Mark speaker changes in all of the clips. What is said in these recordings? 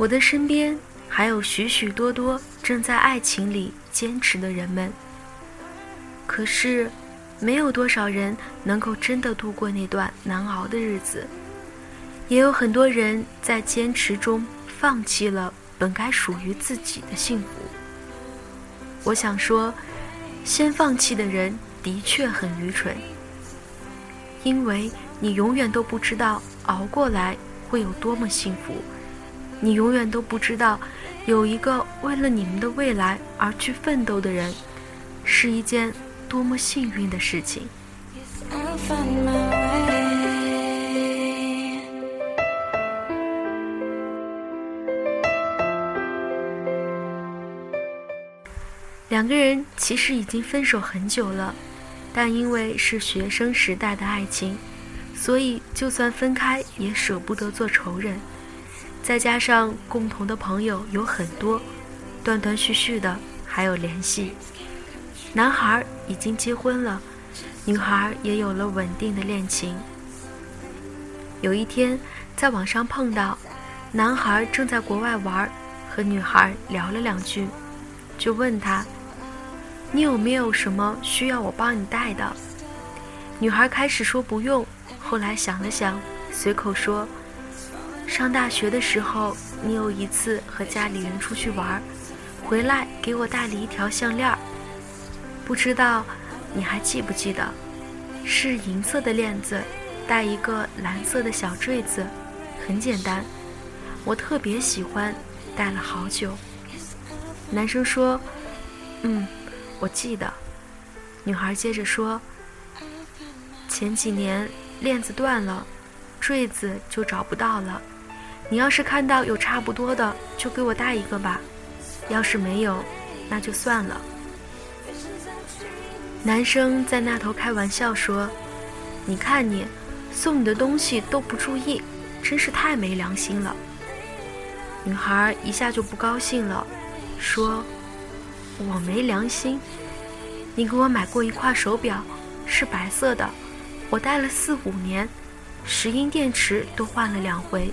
Speaker 1: 我的身边还有许许多多正在爱情里坚持的人们，可是，没有多少人能够真的度过那段难熬的日子，也有很多人在坚持中放弃了本该属于自己的幸福。我想说，先放弃的人的确很愚蠢，因为你永远都不知道熬过来会有多么幸福。你永远都不知道，有一个为了你们的未来而去奋斗的人，是一件多么幸运的事情。两个人其实已经分手很久了，但因为是学生时代的爱情，所以就算分开也舍不得做仇人。再加上共同的朋友有很多，断断续续的还有联系。男孩已经结婚了，女孩也有了稳定的恋情。有一天在网上碰到，男孩正在国外玩，和女孩聊了两句，就问他：“你有没有什么需要我帮你带的？”女孩开始说不用，后来想了想，随口说。上大学的时候，你有一次和家里人出去玩，回来给我带了一条项链，不知道你还记不记得？是银色的链子，带一个蓝色的小坠子，很简单，我特别喜欢，戴了好久。男生说：“嗯，我记得。”女孩接着说：“前几年链子断了，坠子就找不到了。”你要是看到有差不多的，就给我带一个吧；要是没有，那就算了。男生在那头开玩笑说：“你看你，送你的东西都不注意，真是太没良心了。”女孩一下就不高兴了，说：“我没良心？你给我买过一块手表，是白色的，我戴了四五年，石英电池都换了两回。”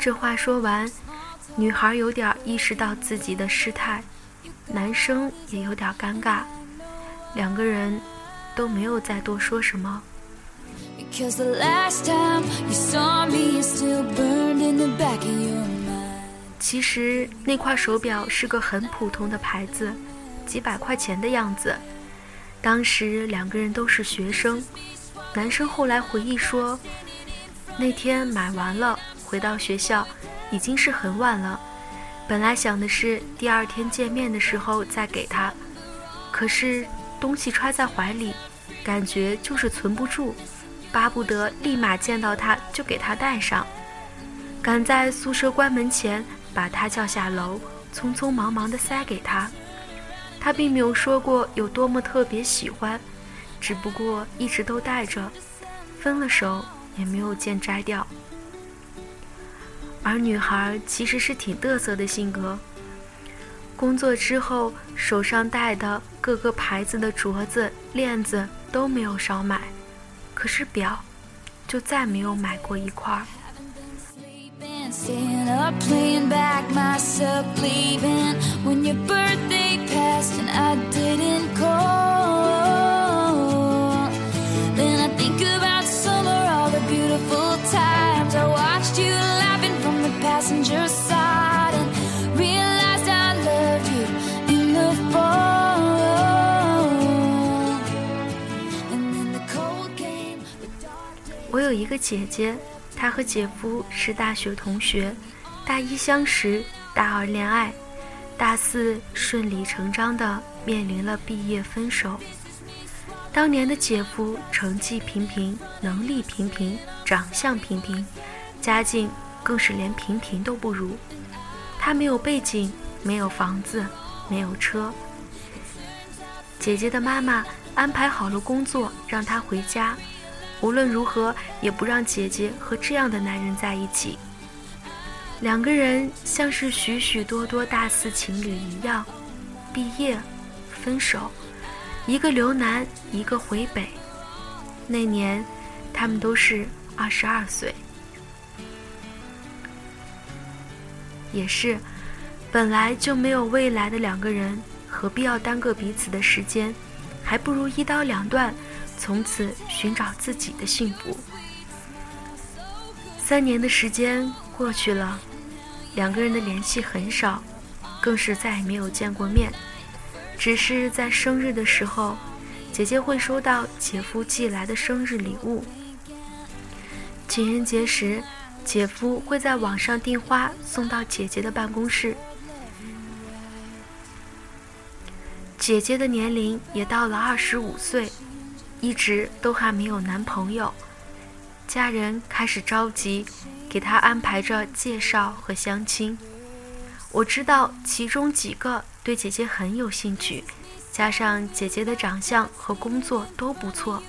Speaker 1: 这话说完，女孩有点意识到自己的失态，男生也有点尴尬，两个人都没有再多说什么。其实那块手表是个很普通的牌子，几百块钱的样子。当时两个人都是学生，男生后来回忆说，那天买完了，回到学校已经是很晚了。本来想的是第二天见面的时候再给他，可是东西揣在怀里，感觉就是存不住，巴不得立马见到他就给他戴上。赶在宿舍关门前把他叫下楼，匆匆忙忙地塞给他。他并没有说过有多么特别喜欢，只不过一直都带着，分了手也没有见摘掉。而女孩其实是挺嘚瑟的性格，工作之后手上戴的各个牌子的镯子、链子都没有少买，可是表就再没有买过一块儿。我有一个姐姐，她和姐夫是大学同学，大一相识，大二恋爱，大四顺理成章的面临了毕业分手。当年的姐夫成绩平平，能力平平，长相平平，家境更是连平平都不如。他没有背景，没有房子，没有车。姐姐的妈妈安排好了工作，让她回家，无论如何也不让姐姐和这样的男人在一起。两个人像是许许多多大四情侣一样，毕业，分手。一个留南，一个回北。那年，他们都是二十二岁。也是，本来就没有未来的两个人，何必要耽搁彼此的时间？还不如一刀两断，从此寻找自己的幸福。三年的时间过去了，两个人的联系很少，更是再也没有见过面。只是在生日的时候，姐姐会收到姐夫寄来的生日礼物。情人节时，姐夫会在网上订花送到姐姐的办公室。姐姐的年龄也到了二十五岁，一直都还没有男朋友，家人开始着急，给她安排着介绍和相亲。我知道其中几个。对姐姐很有兴趣，加上姐姐的长相和工作都不错，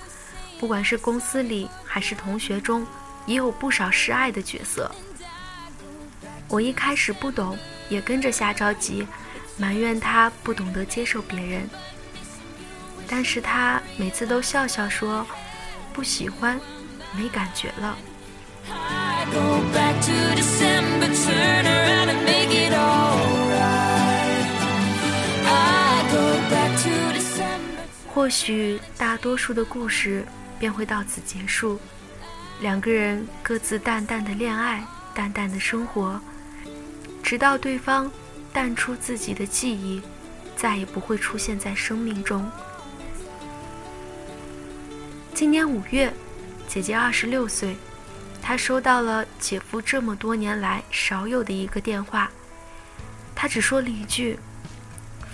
Speaker 1: 不管是公司里还是同学中，也有不少示爱的角色。我一开始不懂，也跟着瞎着急，埋怨他不懂得接受别人。但是他每次都笑笑说：“不喜欢，没感觉了。”或许大多数的故事便会到此结束，两个人各自淡淡的恋爱，淡淡的生活，直到对方淡出自己的记忆，再也不会出现在生命中。今年五月，姐姐二十六岁，她收到了姐夫这么多年来少有的一个电话，他只说了一句：“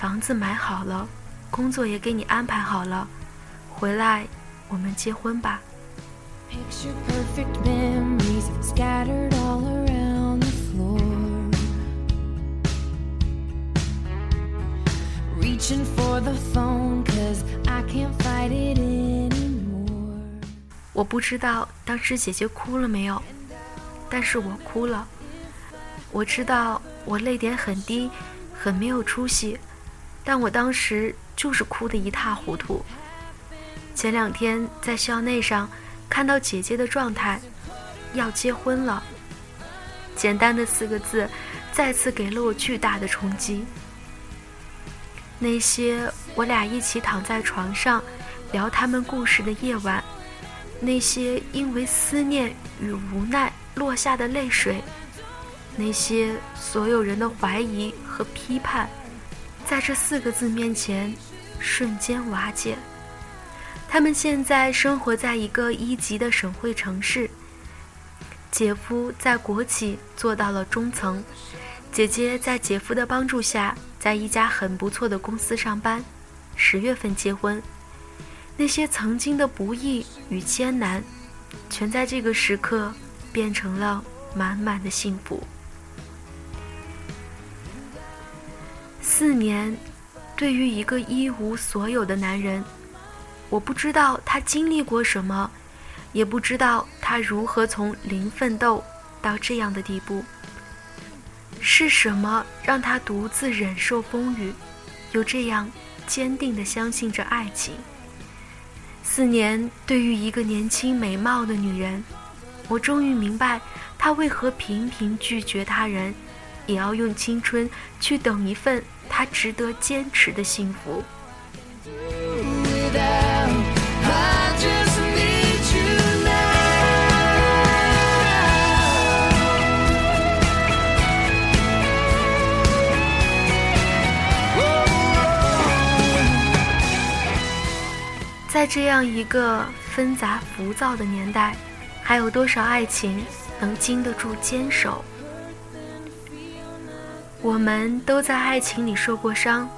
Speaker 1: 房子买好了。”工作也给你安排好了，回来我们结婚吧。我不知道当时姐姐哭了没有，但是我哭了。我知道我泪点很低，很没有出息，但我当时。就是哭得一塌糊涂。前两天在校内上看到姐姐的状态，要结婚了。简单的四个字，再次给了我巨大的冲击。那些我俩一起躺在床上聊他们故事的夜晚，那些因为思念与无奈落下的泪水，那些所有人的怀疑和批判，在这四个字面前。瞬间瓦解。他们现在生活在一个一级的省会城市。姐夫在国企做到了中层，姐姐在姐夫的帮助下，在一家很不错的公司上班。十月份结婚，那些曾经的不易与艰难，全在这个时刻变成了满满的幸福。四年。对于一个一无所有的男人，我不知道他经历过什么，也不知道他如何从零奋斗到这样的地步。是什么让他独自忍受风雨，又这样坚定地相信着爱情？四年，对于一个年轻美貌的女人，我终于明白她为何频频拒绝他人，也要用青春去等一份。她值得坚持的幸福。在这样一个纷杂浮躁的年代，还有多少爱情能经得住坚守？我们都在爱情里受过伤，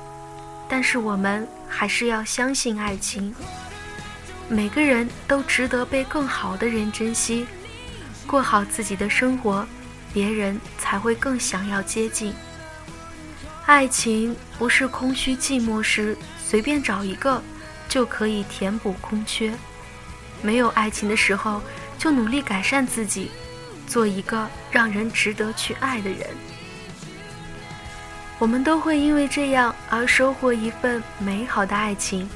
Speaker 1: 但是我们还是要相信爱情。每个人都值得被更好的人珍惜，过好自己的生活，别人才会更想要接近。爱情不是空虚寂寞时随便找一个就可以填补空缺，没有爱情的时候，就努力改善自己，做一个让人值得去爱的人。我们都会因为这样而收获一份美好的爱情，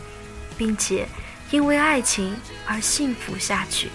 Speaker 1: 并且因为爱情而幸福下去。